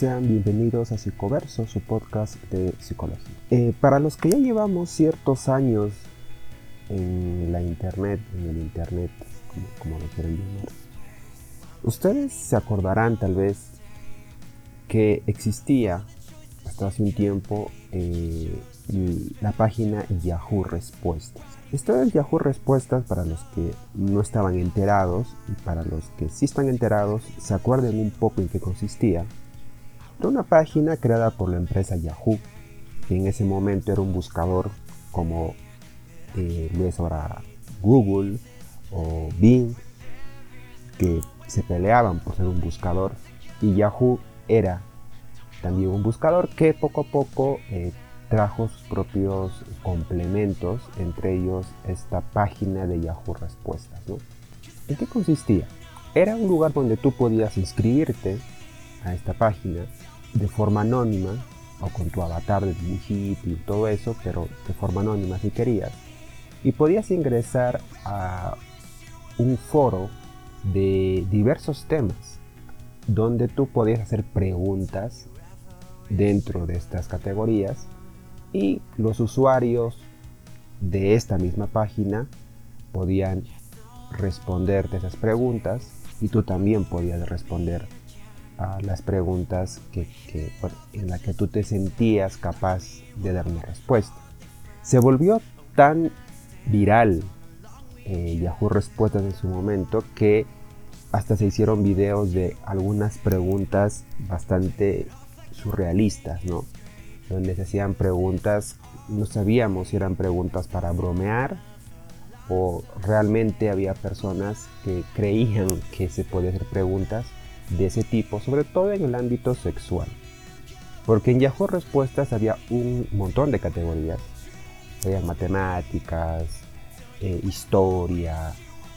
sean bienvenidos a Psicoverso, su podcast de psicología. Eh, para los que ya llevamos ciertos años en la internet, en el internet, como, lo quieren llamar, ustedes se acordarán tal vez que existía hasta hace un tiempo eh, la página Yahoo Respuestas. Esto es Yahoo Respuestas para los que no estaban enterados y para los que sí están enterados se acuerden un poco en qué consistía. Una página creada por la empresa Yahoo, que en ese momento era un buscador como eh, ahora Google o Bing, que se peleaban por ser un buscador y Yahoo era también un buscador que poco a poco eh, trajo sus propios complementos, entre ellos esta página de Yahoo Respuestas. ¿En qué consistía? Era un lugar donde tú podías inscribirte a esta página de forma anónima o con tu avatar de dibujito y todo eso, pero de forma anónima si querías. Y podías ingresar a un foro de diversos temas donde tú podías hacer preguntas dentro de estas categorías y los usuarios de esta misma página podían responderte esas preguntas y tú también podías responder las preguntas que, en las que tú te sentías capaz de dar una respuesta. Se volvió tan viral eh, Yahoo Respuestas en su momento que hasta se hicieron videos de algunas preguntas bastante surrealistas, ¿no? donde se hacían preguntas, no sabíamos si eran preguntas para bromear o realmente había personas que creían que se podían hacer preguntas de ese tipo, sobre todo en el ámbito sexual. Porque en Yahoo Respuestas había un montón de categorías. Había matemáticas, eh, historia,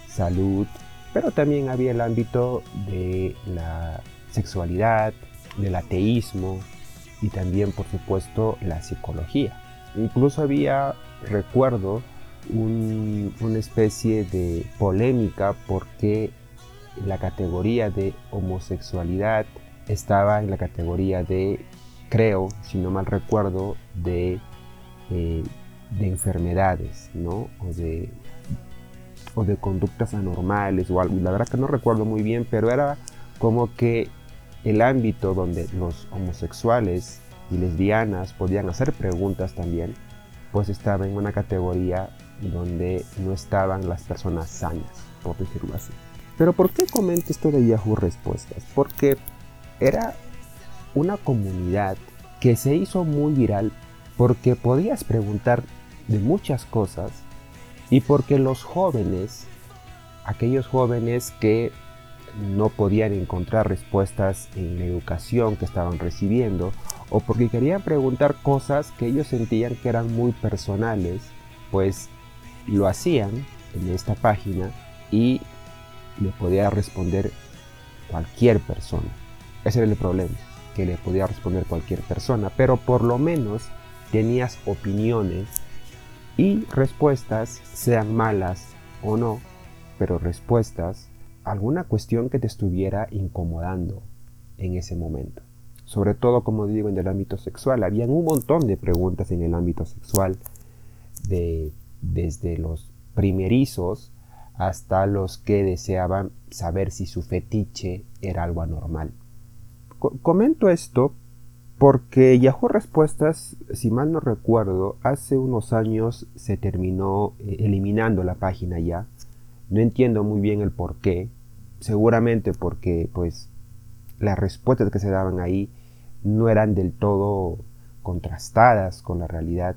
salud, pero también había el ámbito de la sexualidad, del ateísmo, y también por supuesto la psicología. Incluso había, recuerdo, una especie de polémica porque la categoría de homosexualidad estaba en la categoría de, creo, si no mal recuerdo, de, eh, de enfermedades, ¿no? O de, o de conductas anormales o algo. La verdad que no recuerdo muy bien, pero era como que el ámbito donde los homosexuales y lesbianas podían hacer preguntas también, pues estaba en una categoría donde no estaban las personas sanas, por decirlo así. Pero ¿por qué comento esto de Yahoo Respuestas? Porque era una comunidad que se hizo muy viral porque podías preguntar de muchas cosas y porque los jóvenes, aquellos jóvenes que no podían encontrar respuestas en la educación que estaban recibiendo o porque querían preguntar cosas que ellos sentían que eran muy personales, pues lo hacían en esta página y le podía responder cualquier persona. Ese era el problema, que le podía responder cualquier persona, pero por lo menos tenías opiniones y respuestas, sean malas o no, pero respuestas alguna cuestión que te estuviera incomodando en ese momento. Sobre todo, como digo, en el ámbito sexual. Habían un montón de preguntas en el ámbito sexual, de, desde los primerizos hasta los que deseaban saber si su fetiche era algo anormal. comento esto porque Yahoo Respuestas, si mal no recuerdo, hace unos años se terminó eh, eliminando la página ya no entiendo muy bien el por qué. Seguramente porque pues las respuestas que se daban ahí no eran del todo contrastadas con la realidad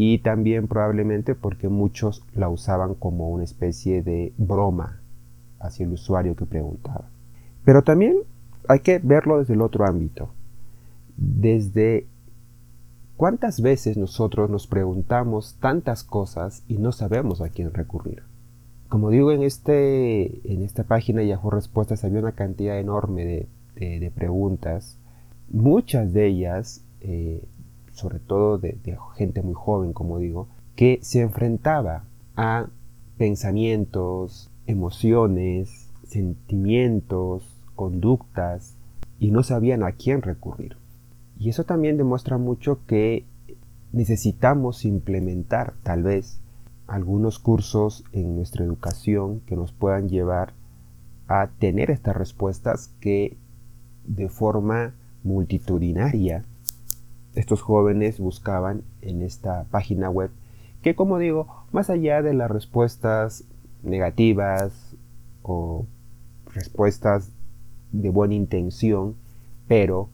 y también probablemente porque muchos la usaban como una especie de broma hacia el usuario que preguntaba. Pero también hay que verlo desde el otro ámbito, desde cuántas veces nosotros nos preguntamos tantas cosas y no sabemos a quién recurrir. Como digo, en, este, en esta página Yahoo Respuestas había una cantidad enorme de, preguntas, muchas de ellas, eh, sobre todo de, gente muy joven, como digo, que se enfrentaba a pensamientos, emociones, sentimientos, conductas y no sabían a quién recurrir. Y eso también demuestra mucho que necesitamos implementar tal vez algunos cursos en nuestra educación que nos puedan llevar a tener estas respuestas que de forma multitudinaria estos jóvenes buscaban en esta página web que como digo, más allá de las respuestas negativas o respuestas de buena intención, pero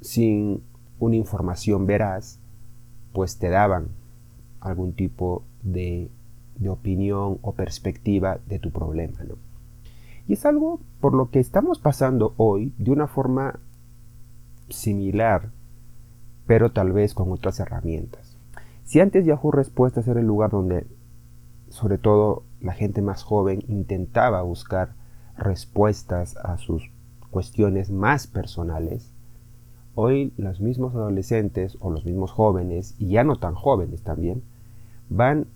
sin una información veraz, pues te daban algún tipo de, de opinión o perspectiva de tu problema. ¿no? Y es algo por lo que estamos pasando hoy de una forma similar, pero tal vez con otras herramientas. Si antes Yahoo Respuestas era el lugar donde, sobre todo la gente más joven, intentaba buscar respuestas a sus cuestiones más personales, hoy los mismos adolescentes o los mismos jóvenes, y ya no tan jóvenes también, van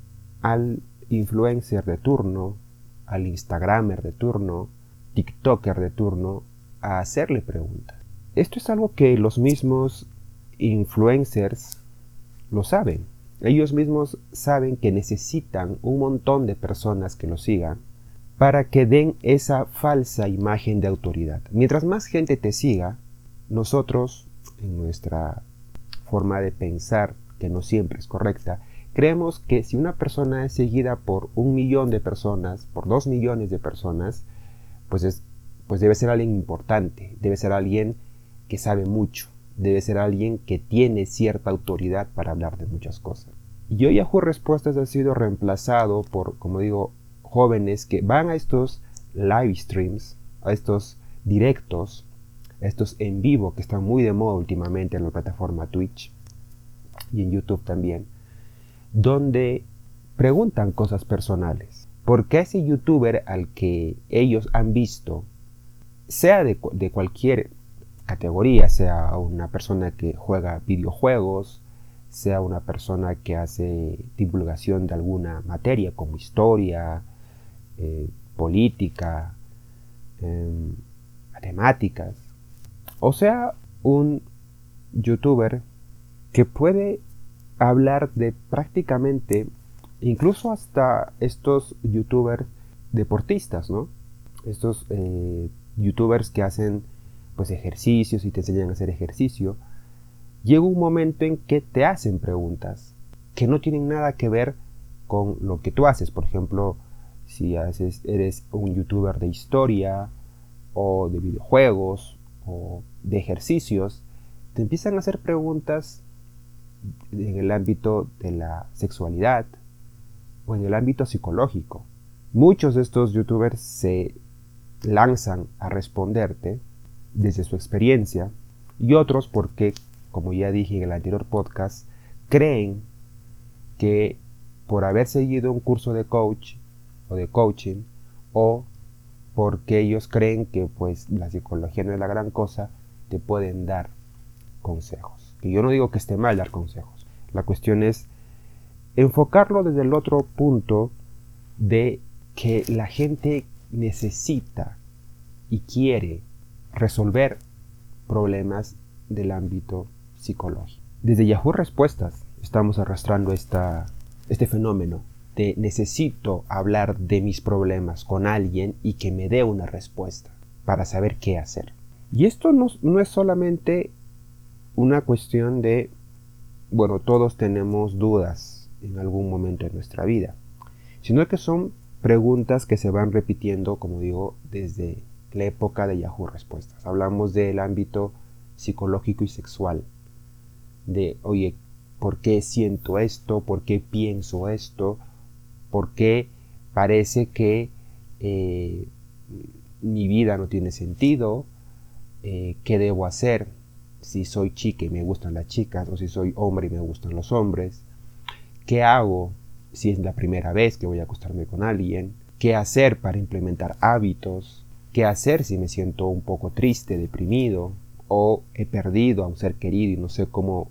al influencer de turno, al Instagramer de turno, TikToker de turno, a hacerle preguntas. Esto es algo que los mismos influencers lo saben. Ellos mismos saben que necesitan un montón de personas que los sigan para que den esa falsa imagen de autoridad. Mientras más gente te siga, nosotros, en nuestra forma de pensar, que no siempre es correcta, creemos que si una persona es seguida por un millón de personas, por dos millones de personas, pues, es, pues debe ser alguien importante, debe ser alguien que sabe mucho, debe ser alguien que tiene cierta autoridad para hablar de muchas cosas. Y hoy Yahoo Respuestas ha sido reemplazado por, como digo, jóvenes que van a estos live streams, a estos directos, a estos en vivo que están muy de moda últimamente en la plataforma Twitch y en YouTube también, donde preguntan cosas personales. Porque ese youtuber al que ellos han visto, sea de, de cualquier categoría, sea una persona que juega videojuegos, sea una persona que hace divulgación de alguna materia como historia, eh, política, em, matemáticas, o sea, un youtuber que puede hablar de prácticamente, incluso hasta estos youtubers deportistas, ¿no? Estos eh, youtubers que hacen pues ejercicios y te enseñan a hacer ejercicio, llega un momento en que te hacen preguntas que no tienen nada que ver con lo que tú haces. Por ejemplo, si haces, eres un youtuber de historia o de videojuegos o de ejercicios, te empiezan a hacer preguntas en el ámbito de la sexualidad o en el ámbito psicológico. Muchos de estos youtubers se lanzan a responderte desde su experiencia y otros porque, como ya dije en el anterior podcast, creen que por haber seguido un curso de coach o de coaching o porque ellos creen que pues la psicología no es la gran cosa, te pueden dar consejos. Y yo no digo que esté mal dar consejos. La cuestión es enfocarlo desde el otro punto de que la gente necesita y quiere resolver problemas del ámbito psicológico. Desde Yahoo Respuestas estamos arrastrando esta, este fenómeno de necesito hablar de mis problemas con alguien y que me dé una respuesta para saber qué hacer. Y esto no, no es solamente una cuestión de, bueno, todos tenemos dudas en algún momento de nuestra vida, sino que son preguntas que se van repitiendo, como digo, desde la época de Yahoo Respuestas. Hablamos del ámbito psicológico y sexual. De, oye, ¿por qué siento esto? ¿Por qué pienso esto? ¿Por qué parece que eh, mi vida no tiene sentido? Eh, ¿Qué debo hacer? Si soy chica y me gustan las chicas o si soy hombre y me gustan los hombres. ¿Qué hago si es la primera vez que voy a acostarme con alguien? ¿Qué hacer para implementar hábitos? Qué hacer si me siento un poco triste, deprimido o he perdido a un ser querido y no sé cómo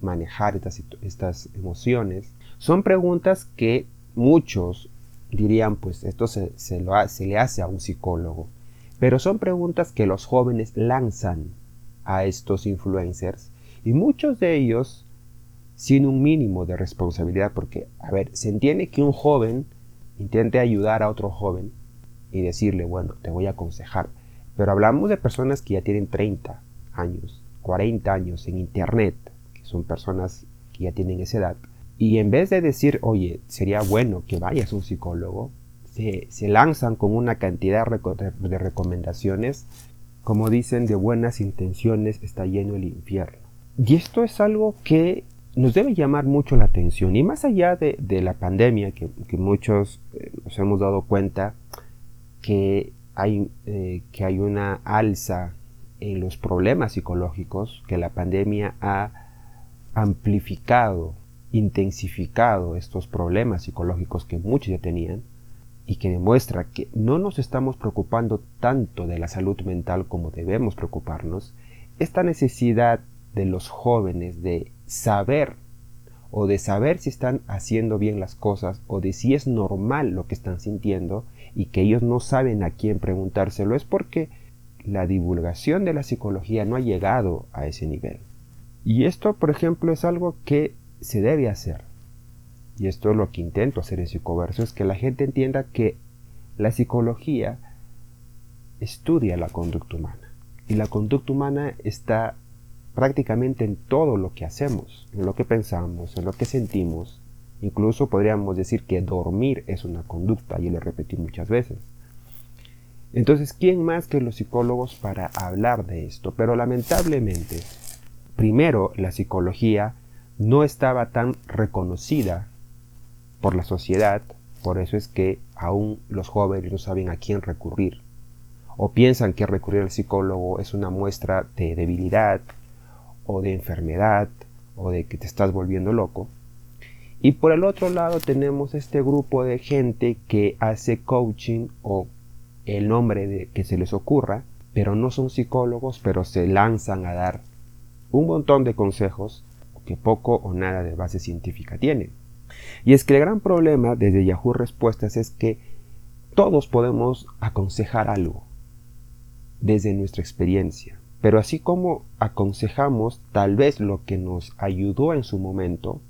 manejar estas, estas emociones. Son preguntas que muchos dirían, pues esto se, se, se le hace a un psicólogo. Pero son preguntas que los jóvenes lanzan a estos influencers y muchos de ellos sin un mínimo de responsabilidad porque, a ver, se entiende que un joven intente ayudar a otro joven y decirle, bueno, te voy a aconsejar, pero hablamos de personas que ya tienen 30 años, 40 años en Internet, que son personas que ya tienen esa edad, y en vez de decir, oye, sería bueno que vayas a un psicólogo, se, lanzan con una cantidad de recomendaciones, como dicen, de buenas intenciones está lleno el infierno. Y esto es algo que nos debe llamar mucho la atención. Y más allá de, la pandemia, que, muchos eh, nos hemos dado cuenta que hay, eh, que hay una alza en los problemas psicológicos, que la pandemia ha amplificado, intensificado estos problemas psicológicos que muchos ya tenían, y que demuestra que no nos estamos preocupando tanto de la salud mental como debemos preocuparnos, esta necesidad de los jóvenes de saber o de saber si están haciendo bien las cosas o de si es normal lo que están sintiendo y que ellos no saben a quién preguntárselo es porque la divulgación de la psicología no ha llegado a ese nivel. Y esto, por ejemplo, es algo que se debe hacer. Y esto es lo que intento hacer en Psicoverso, es que la gente entienda que la psicología estudia la conducta humana. Y la conducta humana está prácticamente en todo lo que hacemos, en lo que pensamos, en lo que sentimos. Incluso podríamos decir que dormir es una conducta, y lo repetí muchas veces. Entonces, ¿quién más que los psicólogos para hablar de esto? Pero lamentablemente, primero, la psicología no estaba tan reconocida por la sociedad, por eso es que aún los jóvenes no saben a quién recurrir, o piensan que recurrir al psicólogo es una muestra de debilidad, o de enfermedad o de que te estás volviendo loco. Y por el otro lado tenemos este grupo de gente que hace coaching o el nombre que se les ocurra, pero no son psicólogos, pero se lanzan a dar un montón de consejos que poco o nada de base científica tienen. Y es que el gran problema desde Yahoo Respuestas es que todos podemos aconsejar algo desde nuestra experiencia. Pero así como aconsejamos tal vez lo que nos ayudó en su momento,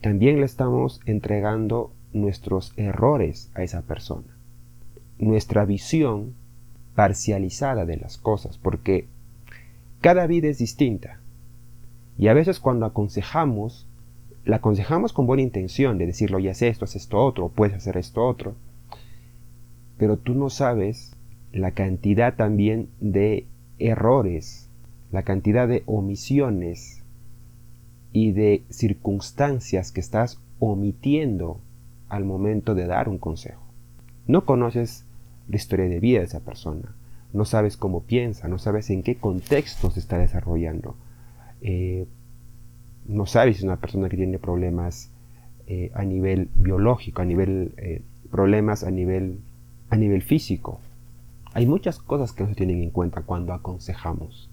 también le estamos entregando nuestros errores a esa persona. Nuestra visión parcializada de las cosas, porque cada vida es distinta. Y a veces cuando aconsejamos, la aconsejamos con buena intención de decirlo, ya haz esto, haz esto otro, puedes hacer esto otro. Pero tú no sabes la cantidad también de errores, la cantidad de omisiones y de circunstancias que estás omitiendo al momento de dar un consejo. No conoces la historia de vida de esa persona, no sabes cómo piensa, no sabes en qué contexto se está desarrollando, eh, no sabes si es una persona que tiene problemas eh, a nivel biológico, a nivel eh, problemas a nivel a nivel físico, hay muchas cosas que no se tienen en cuenta cuando aconsejamos.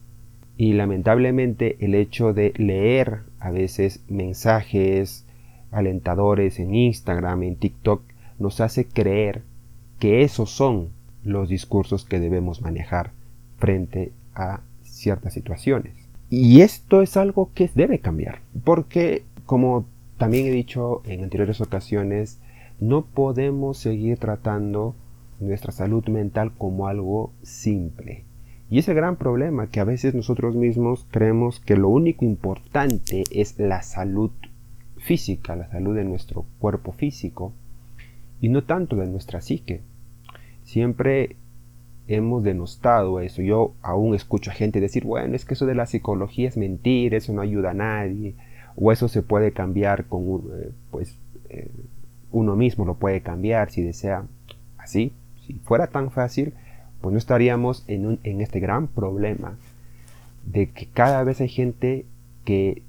Y lamentablemente el hecho de leer a veces mensajes alentadores en Instagram, en TikTok, nos hace creer que esos son los discursos que debemos manejar frente a ciertas situaciones. Y esto es algo que debe cambiar, porque como también he dicho en anteriores ocasiones, no podemos seguir tratando nuestra salud mental como algo simple. Y es el gran problema que a veces nosotros mismos creemos que lo único importante es la salud física, la salud de nuestro cuerpo físico y no tanto de nuestra psique. Siempre hemos denostado eso. Yo aún escucho a gente decir, bueno, es que eso de la psicología es mentira, eso no ayuda a nadie, o eso se puede cambiar con, eh, pues, eh, uno mismo lo puede cambiar si desea. Así, si fuera tan fácil, pues no estaríamos en, en este gran problema de que cada vez hay gente que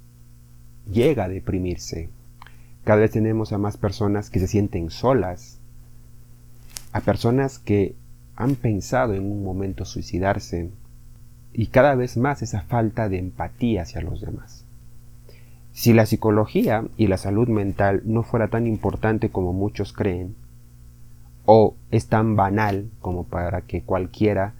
llega a deprimirse. Cada vez tenemos a más personas que se sienten solas, a personas que han pensado en un momento suicidarse y cada vez más esa falta de empatía hacia los demás. Si la psicología y la salud mental no fuera tan importante como muchos creen, o es tan banal como para que cualquiera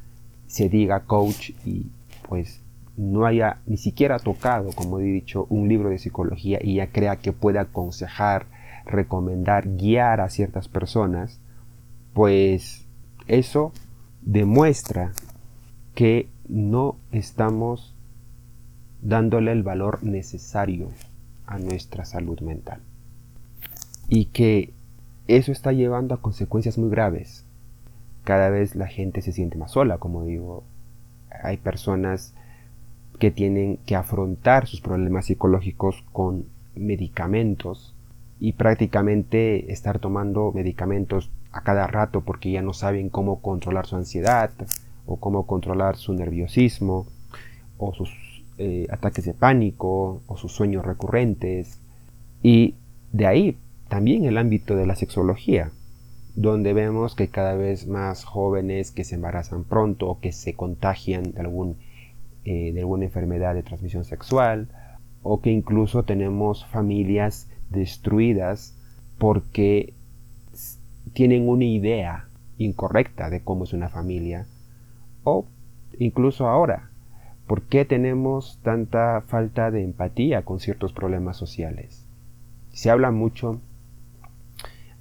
se diga coach y pues no haya ni siquiera tocado, como he dicho, un libro de psicología y ya crea que puede aconsejar, recomendar, guiar a ciertas personas, pues eso demuestra que no estamos dándole el valor necesario a nuestra salud mental. Y que eso está llevando a consecuencias muy graves. Cada vez la gente se siente más sola, como digo. Hay personas que tienen que afrontar sus problemas psicológicos con medicamentos y prácticamente estar tomando medicamentos a cada rato porque ya no saben cómo controlar su ansiedad o cómo controlar su nerviosismo o sus eh, ataques de pánico o sus sueños recurrentes. Y de ahí también el ámbito de la sexología, donde vemos que cada vez más jóvenes que se embarazan pronto o que se contagian de, algún, eh, de alguna enfermedad de transmisión sexual, o que incluso tenemos familias destruidas porque tienen una idea incorrecta de cómo es una familia, o incluso ahora, ¿por qué tenemos tanta falta de empatía con ciertos problemas sociales? Se habla mucho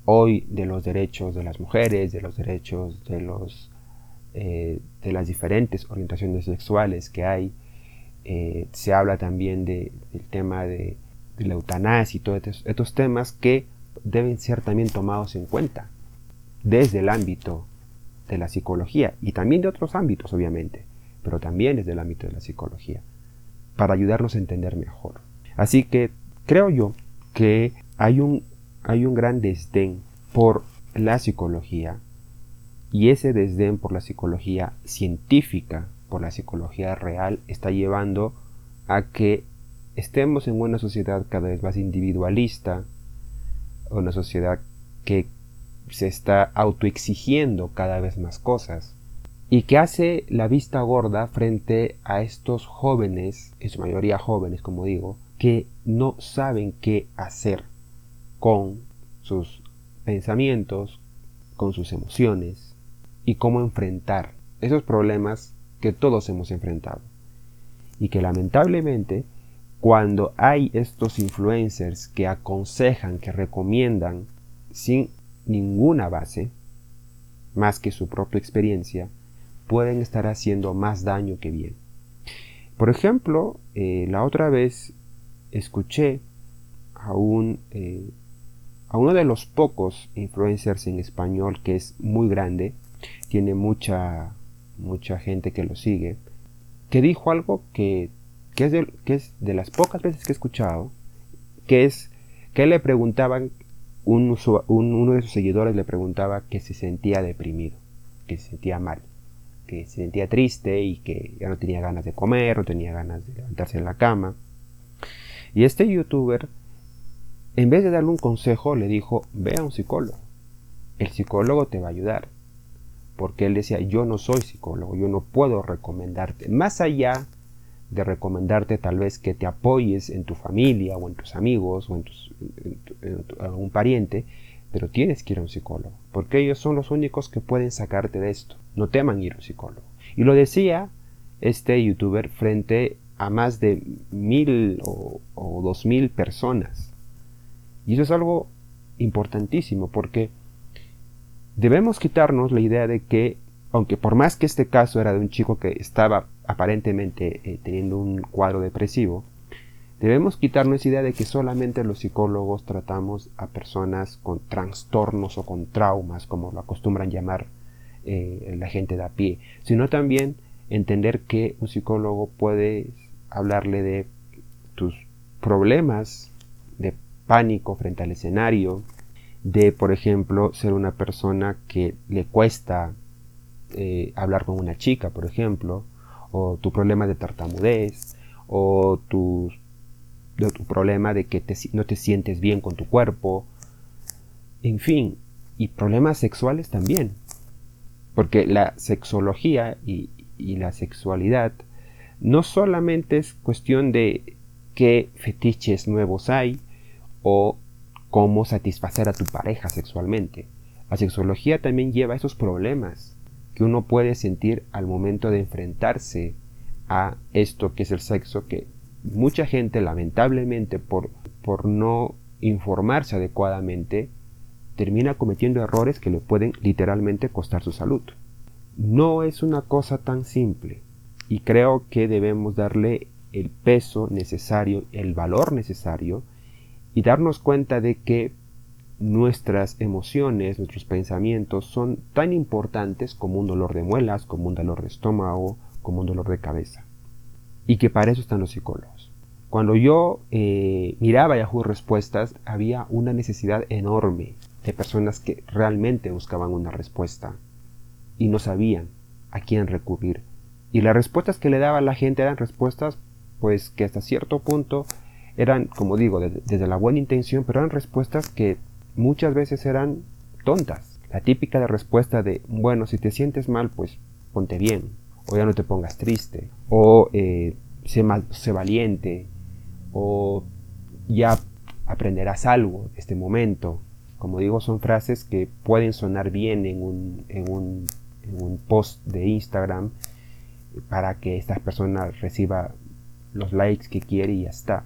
hoy de los derechos de las mujeres, de los derechos de los eh, de las diferentes orientaciones sexuales que hay. Eh, se habla también del tema de, la eutanasia y todos estos, temas que deben ser también tomados en cuenta desde el ámbito de la psicología y también de otros ámbitos, obviamente, pero también desde el ámbito de la psicología, para ayudarnos a entender mejor. Así que creo yo que hay un hay un gran desdén por la psicología y ese desdén por la psicología científica, por la psicología real, está llevando a que estemos en una sociedad cada vez más individualista, una sociedad que se está autoexigiendo cada vez más cosas y que hace la vista gorda frente a estos jóvenes, en su mayoría jóvenes como digo, que no saben qué hacer con sus pensamientos, con sus emociones y cómo enfrentar esos problemas que todos hemos enfrentado. Y que lamentablemente cuando hay estos influencers que aconsejan, que recomiendan sin ninguna base, más que su propia experiencia, pueden estar haciendo más daño que bien. Por ejemplo, eh, la otra vez escuché a un eh, a uno de los pocos influencers en español que es muy grande, tiene mucha, mucha gente que lo sigue, que dijo algo que, es, de, que es de las pocas veces que he escuchado, que es que le preguntaban, un, uno de sus seguidores le preguntaba que se sentía deprimido, que se sentía mal, que se sentía triste y que ya no tenía ganas de comer, no tenía ganas de levantarse en la cama. Y este youtuber en vez de darle un consejo, le dijo, ve a un psicólogo. El psicólogo te va a ayudar. Porque él decía, yo no soy psicólogo, yo no puedo recomendarte. Más allá de recomendarte tal vez que te apoyes en tu familia o en tus amigos o en, algún pariente, pero tienes que ir a un psicólogo, porque ellos son los únicos que pueden sacarte de esto. No teman ir a un psicólogo. Y lo decía este youtuber frente a más de mil o dos mil personas. Y eso es algo importantísimo porque debemos quitarnos la idea de que, aunque por más que este caso era de un chico que estaba aparentemente eh, teniendo un cuadro depresivo, debemos quitarnos la idea de que solamente los psicólogos tratamos a personas con trastornos o con traumas, como lo acostumbran llamar eh, la gente de a pie, sino también entender que un psicólogo puede hablarle de tus problemas, de pánico frente al escenario, de, por ejemplo, ser una persona que le cuesta eh, hablar con una chica, por ejemplo, o tu problema de tartamudez, o tu, problema de que no te sientes bien con tu cuerpo, en fin, y problemas sexuales también, porque la sexología y la sexualidad no solamente es cuestión de qué fetiches nuevos hay, o cómo satisfacer a tu pareja sexualmente. La sexología también lleva esos problemas que uno puede sentir al momento de enfrentarse a esto que es el sexo que mucha gente lamentablemente por, por no informarse adecuadamente termina cometiendo errores que le pueden literalmente costar su salud. No es una cosa tan simple y creo que debemos darle el peso necesario, el valor necesario y darnos cuenta de que nuestras emociones, nuestros pensamientos son tan importantes como un dolor de muelas, como un dolor de estómago, como un dolor de cabeza. Y que para eso están los psicólogos. Cuando yo eh, miraba Yahoo Respuestas, había una necesidad enorme de personas que realmente buscaban una respuesta y no sabían a quién recurrir. Y las respuestas que le daba la gente eran respuestas pues que hasta cierto punto eran, como digo, desde la buena intención, pero eran respuestas que muchas veces eran tontas. La típica de respuesta de, bueno, si te sientes mal, pues ponte bien, o ya no te pongas triste, o eh, sé, sé valiente, o ya aprenderás algo de este momento. Como digo, son frases que pueden sonar bien en un, en un, en un post de Instagram para que esta persona reciba los likes que quiere y ya está.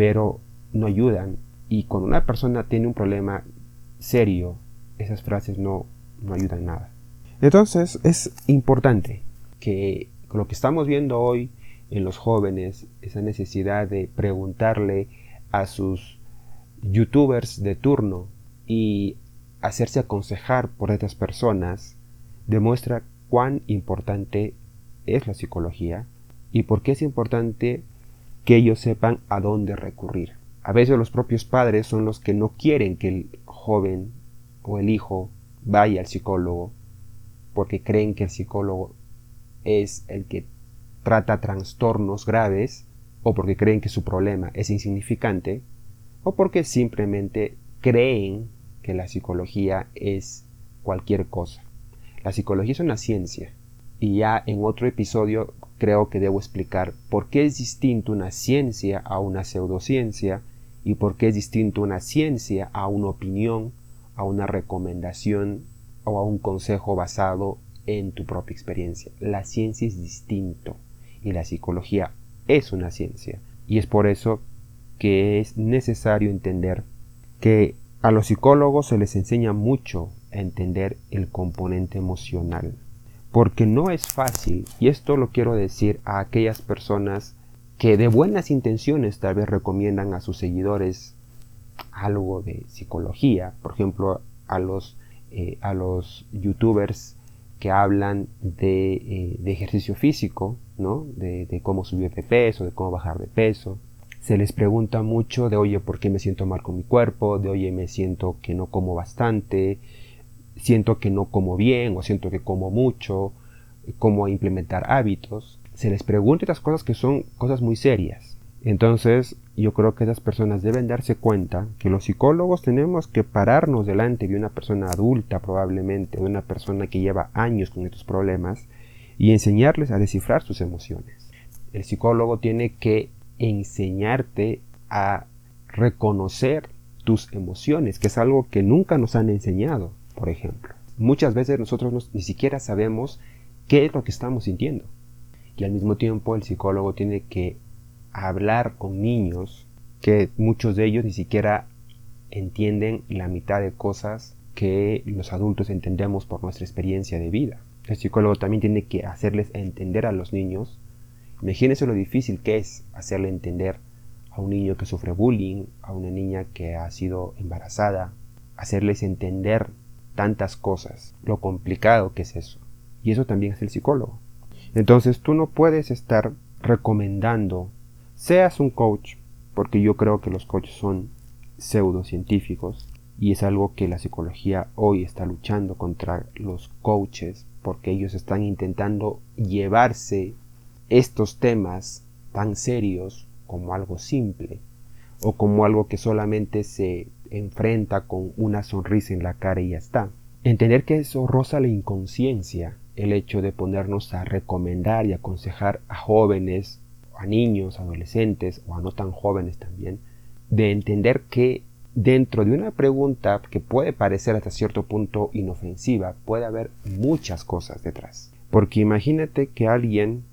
Pero no ayudan. Y cuando una persona tiene un problema serio, esas frases no, no ayudan nada. Entonces es importante que lo que estamos viendo hoy en los jóvenes, esa necesidad de preguntarle a sus youtubers de turno y hacerse aconsejar por estas personas, demuestra cuán importante es la psicología y por qué es importante que ellos sepan a dónde recurrir. A veces los propios padres son los que no quieren que el joven o el hijo vaya al psicólogo porque creen que el psicólogo es el que trata trastornos graves o porque creen que su problema es insignificante o porque simplemente creen que la psicología es cualquier cosa. La psicología es una ciencia y ya en otro episodio creo que debo explicar por qué es distinto una ciencia a una pseudociencia y por qué es distinto una ciencia a una opinión, a una recomendación o a un consejo basado en tu propia experiencia. La ciencia es distinto y la psicología es una ciencia y es por eso que es necesario entender que a los psicólogos se les enseña mucho a entender el componente emocional porque no es fácil, y esto lo quiero decir a aquellas personas que de buenas intenciones tal vez recomiendan a sus seguidores algo de psicología, por ejemplo, a los, eh, a los youtubers que hablan de, eh, de ejercicio físico, ¿no? De, de, cómo subir de peso, de cómo bajar de peso. Se les pregunta mucho de, oye, ¿por qué me siento mal con mi cuerpo? De, oye, me siento que no como bastante, siento que no como bien o siento que como mucho, cómo implementar hábitos. Se les pregunta estas cosas que son cosas muy serias. Entonces, yo creo que esas personas deben darse cuenta que los psicólogos tenemos que pararnos delante de una persona adulta probablemente, de una persona que lleva años con estos problemas y enseñarles a descifrar sus emociones. El psicólogo tiene que enseñarte a reconocer tus emociones, que es algo que nunca nos han enseñado por ejemplo. Muchas veces nosotros ni siquiera sabemos qué es lo que estamos sintiendo. Y al mismo tiempo el psicólogo tiene que hablar con niños que muchos de ellos ni siquiera entienden la mitad de cosas que los adultos entendemos por nuestra experiencia de vida. El psicólogo también tiene que hacerles entender a los niños. Imagínense lo difícil que es hacerle entender a un niño que sufre bullying, a una niña que ha sido embarazada, hacerles entender tantas cosas, lo complicado que es eso. Y eso también es el psicólogo. Entonces tú no puedes estar recomendando, seas un coach, porque yo creo que los coaches son pseudocientíficos y es algo que la psicología hoy está luchando contra los coaches porque ellos están intentando llevarse estos temas tan serios como algo simple o como algo que solamente se enfrenta con una sonrisa en la cara y ya está. Entender que eso roza la inconsciencia, el hecho de ponernos a recomendar y aconsejar a jóvenes, a niños, adolescentes o a no tan jóvenes también, de entender que dentro de una pregunta que puede parecer hasta cierto punto inofensiva, puede haber muchas cosas detrás. Porque imagínate que alguien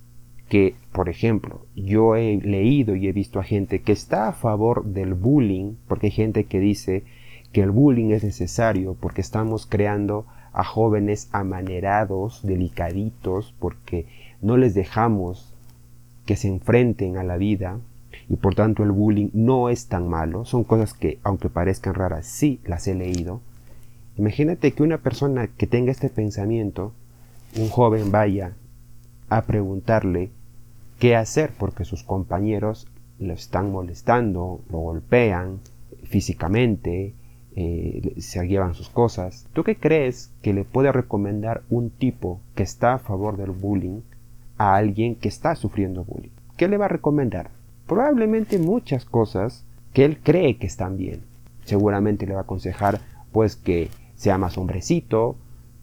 que, por ejemplo, yo he leído y he visto a gente que está a favor del bullying, porque hay gente que dice que el bullying es necesario porque estamos creando a jóvenes amanerados, delicaditos, porque no les dejamos que se enfrenten a la vida y por tanto el bullying no es tan malo. Son cosas que, aunque parezcan raras, sí las he leído. Imagínate que una persona que tenga este pensamiento, un joven vaya a preguntarle qué hacer porque sus compañeros lo están molestando, lo golpean físicamente, eh, se llevan sus cosas. ¿Tú qué crees que le puede recomendar un tipo que está a favor del bullying a alguien que está sufriendo bullying? ¿Qué le va a recomendar? Probablemente muchas cosas que él cree que están bien. Seguramente le va a aconsejar pues que sea más hombrecito,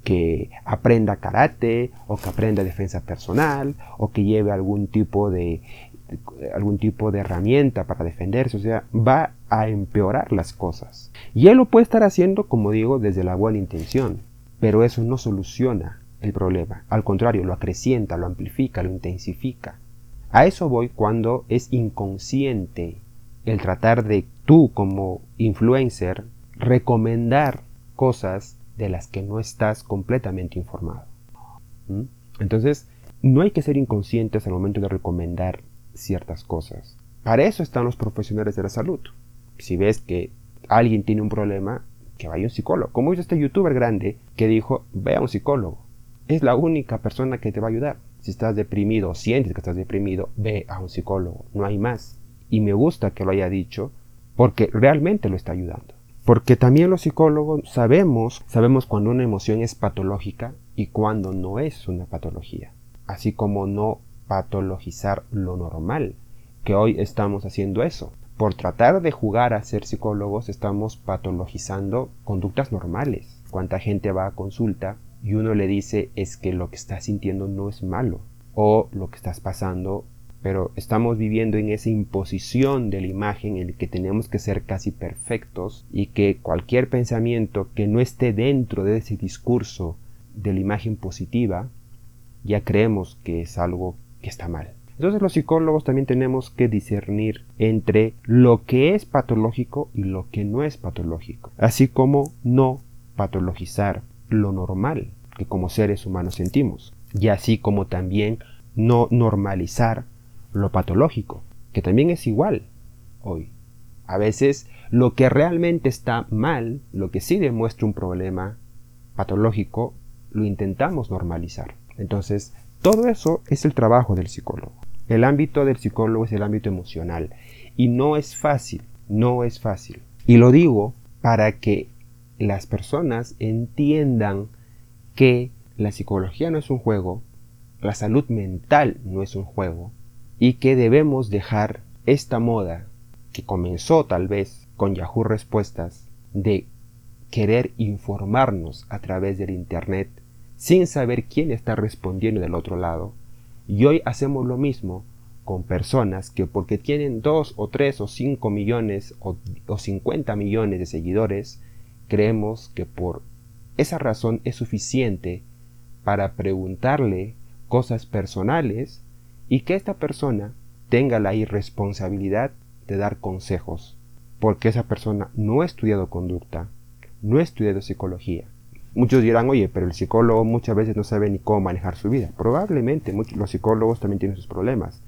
que aprenda karate o que aprenda defensa personal o que lleve algún tipo de algún tipo de herramienta para defenderse, o sea, va a empeorar las cosas. Y él lo puede estar haciendo, como digo, desde la buena intención, pero eso no soluciona el problema, al contrario, lo acrecienta, lo amplifica, lo intensifica. A eso voy cuando es inconsciente el tratar de tú como influencer recomendar cosas de las que no estás completamente informado. Entonces, no hay que ser inconscientes al momento de recomendar ciertas cosas. Para eso están los profesionales de la salud. Si ves que alguien tiene un problema, que vaya un psicólogo. Como hizo este youtuber grande que dijo, ve a un psicólogo. Es la única persona que te va a ayudar. Si estás deprimido o sientes que estás deprimido, ve a un psicólogo. No hay más. Y me gusta que lo haya dicho porque realmente lo está ayudando. Porque también los psicólogos sabemos, sabemos cuando una emoción es patológica y cuando no es una patología. Así como no patologizar lo normal, que hoy estamos haciendo eso. Por tratar de jugar a ser psicólogos estamos patologizando conductas normales. Cuánta gente va a consulta y uno le dice es que lo que estás sintiendo no es malo o lo que estás pasando pero estamos viviendo en esa imposición de la imagen en el que tenemos que ser casi perfectos y que cualquier pensamiento que no esté dentro de ese discurso de la imagen positiva, ya creemos que es algo que está mal. Entonces los psicólogos también tenemos que discernir entre lo que es patológico y lo que no es patológico, así como no patologizar lo normal que como seres humanos sentimos, y así como también no normalizar lo patológico, que también es igual hoy. A veces lo que realmente está mal, lo que sí demuestra un problema patológico, lo intentamos normalizar. Entonces, todo eso es el trabajo del psicólogo. El ámbito del psicólogo es el ámbito emocional. Y no es fácil, no es fácil. Y lo digo para que las personas entiendan que la psicología no es un juego, la salud mental no es un juego, y que debemos dejar esta moda que comenzó tal vez con Yahoo Respuestas de querer informarnos a través del Internet sin saber quién está respondiendo del otro lado. Y hoy hacemos lo mismo con personas que porque tienen dos o tres o cinco millones o, o 50 millones de seguidores, creemos que por esa razón es suficiente para preguntarle cosas personales y que esta persona tenga la irresponsabilidad de dar consejos, porque esa persona no ha estudiado conducta, no ha estudiado psicología. Muchos dirán, oye, pero el psicólogo muchas veces no sabe ni cómo manejar su vida. Probablemente muchos, los psicólogos también tienen sus problemas,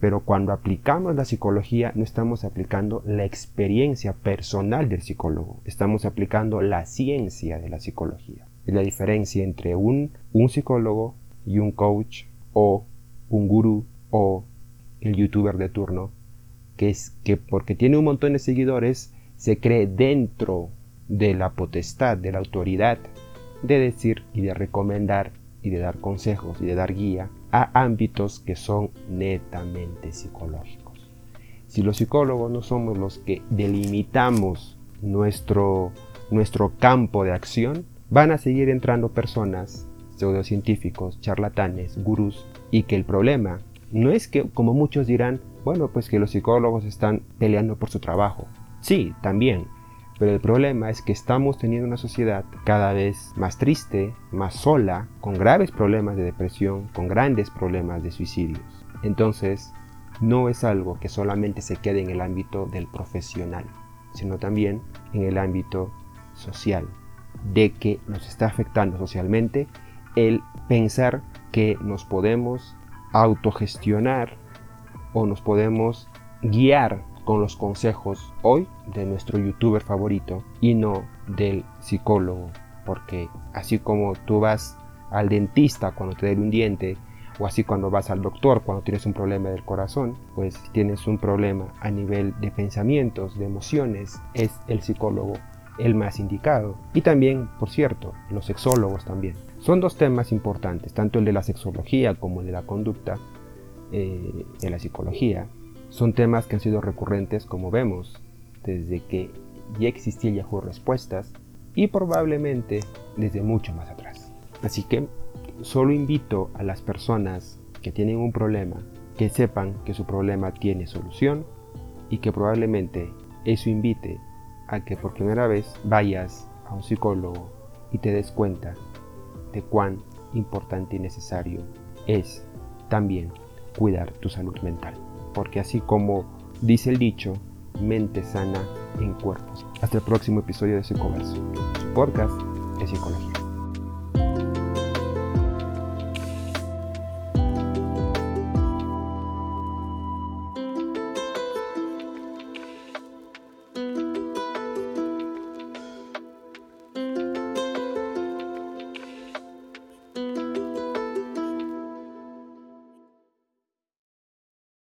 pero cuando aplicamos la psicología no estamos aplicando la experiencia personal del psicólogo, estamos aplicando la ciencia de la psicología. Es la diferencia entre un, un psicólogo y un coach o un gurú o el youtuber de turno, que es que porque tiene un montón de seguidores, se cree dentro de la potestad, de la autoridad, de decir y de recomendar y de dar consejos y de dar guía a ámbitos que son netamente psicológicos. Si los psicólogos no somos los que delimitamos nuestro, nuestro campo de acción, van a seguir entrando personas, pseudocientíficos, charlatanes, gurús, y que el problema no es que, como muchos dirán, bueno, pues que los psicólogos están peleando por su trabajo. Sí, también. Pero el problema es que estamos teniendo una sociedad cada vez más triste, más sola, con graves problemas de depresión, con grandes problemas de suicidios. Entonces, no es algo que solamente se quede en el ámbito del profesional, sino también en el ámbito social, de que nos está afectando socialmente el pensar que nos podemos autogestionar o nos podemos guiar con los consejos hoy de nuestro youtuber favorito y no del psicólogo. Porque así como tú vas al dentista cuando te duele un diente, o así cuando vas al doctor cuando tienes un problema del corazón, pues tienes un problema a nivel de pensamientos, de emociones, es el psicólogo el más indicado. Y también, por cierto, los sexólogos también. Son dos temas importantes, tanto el de la sexología como el de la conducta eh, de la psicología. Son temas que han sido recurrentes, como vemos, desde que ya existía Yahoo Respuestas y probablemente desde mucho más atrás. Así que solo invito a las personas que tienen un problema que sepan que su problema tiene solución y que probablemente eso invite a que por primera vez vayas a un psicólogo y te des cuenta de cuán importante y necesario es también cuidar tu salud mental. Porque así como dice el dicho, mente sana en cuerpos. Hasta el próximo episodio de Psicoverso, podcast de psicología.